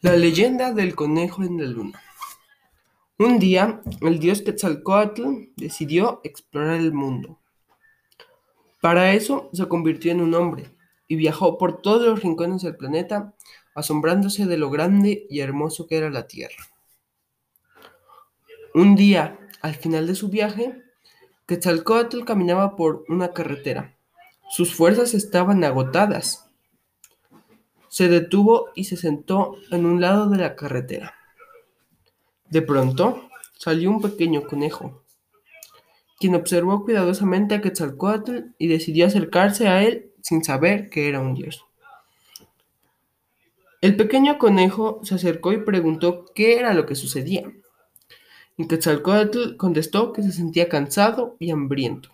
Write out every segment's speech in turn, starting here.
La leyenda del conejo en la luna. Un día, el dios Quetzalcoatl decidió explorar el mundo. Para eso, se convirtió en un hombre y viajó por todos los rincones del planeta, asombrándose de lo grande y hermoso que era la Tierra. Un día, al final de su viaje, Quetzalcoatl caminaba por una carretera. Sus fuerzas estaban agotadas se detuvo y se sentó en un lado de la carretera. De pronto salió un pequeño conejo, quien observó cuidadosamente a Quetzalcoatl y decidió acercarse a él sin saber que era un dios. El pequeño conejo se acercó y preguntó qué era lo que sucedía. Y Quetzalcoatl contestó que se sentía cansado y hambriento.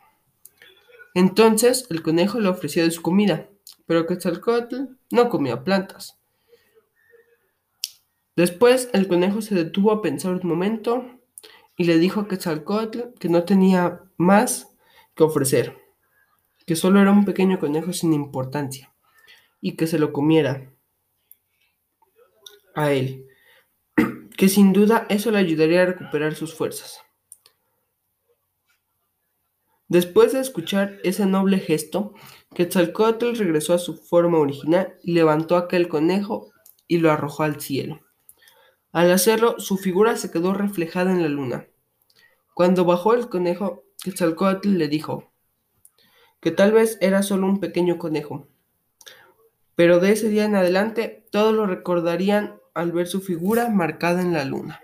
Entonces el conejo le ofreció de su comida, pero Quetzalcoatl no comía plantas. Después el conejo se detuvo a pensar un momento y le dijo a Quetzalcoatl que no tenía más que ofrecer, que solo era un pequeño conejo sin importancia y que se lo comiera a él, que sin duda eso le ayudaría a recuperar sus fuerzas. Después de escuchar ese noble gesto, Quetzalcóatl regresó a su forma original y levantó aquel conejo y lo arrojó al cielo. Al hacerlo, su figura se quedó reflejada en la luna. Cuando bajó el conejo, Quetzalcóatl le dijo que tal vez era solo un pequeño conejo, pero de ese día en adelante todos lo recordarían al ver su figura marcada en la luna.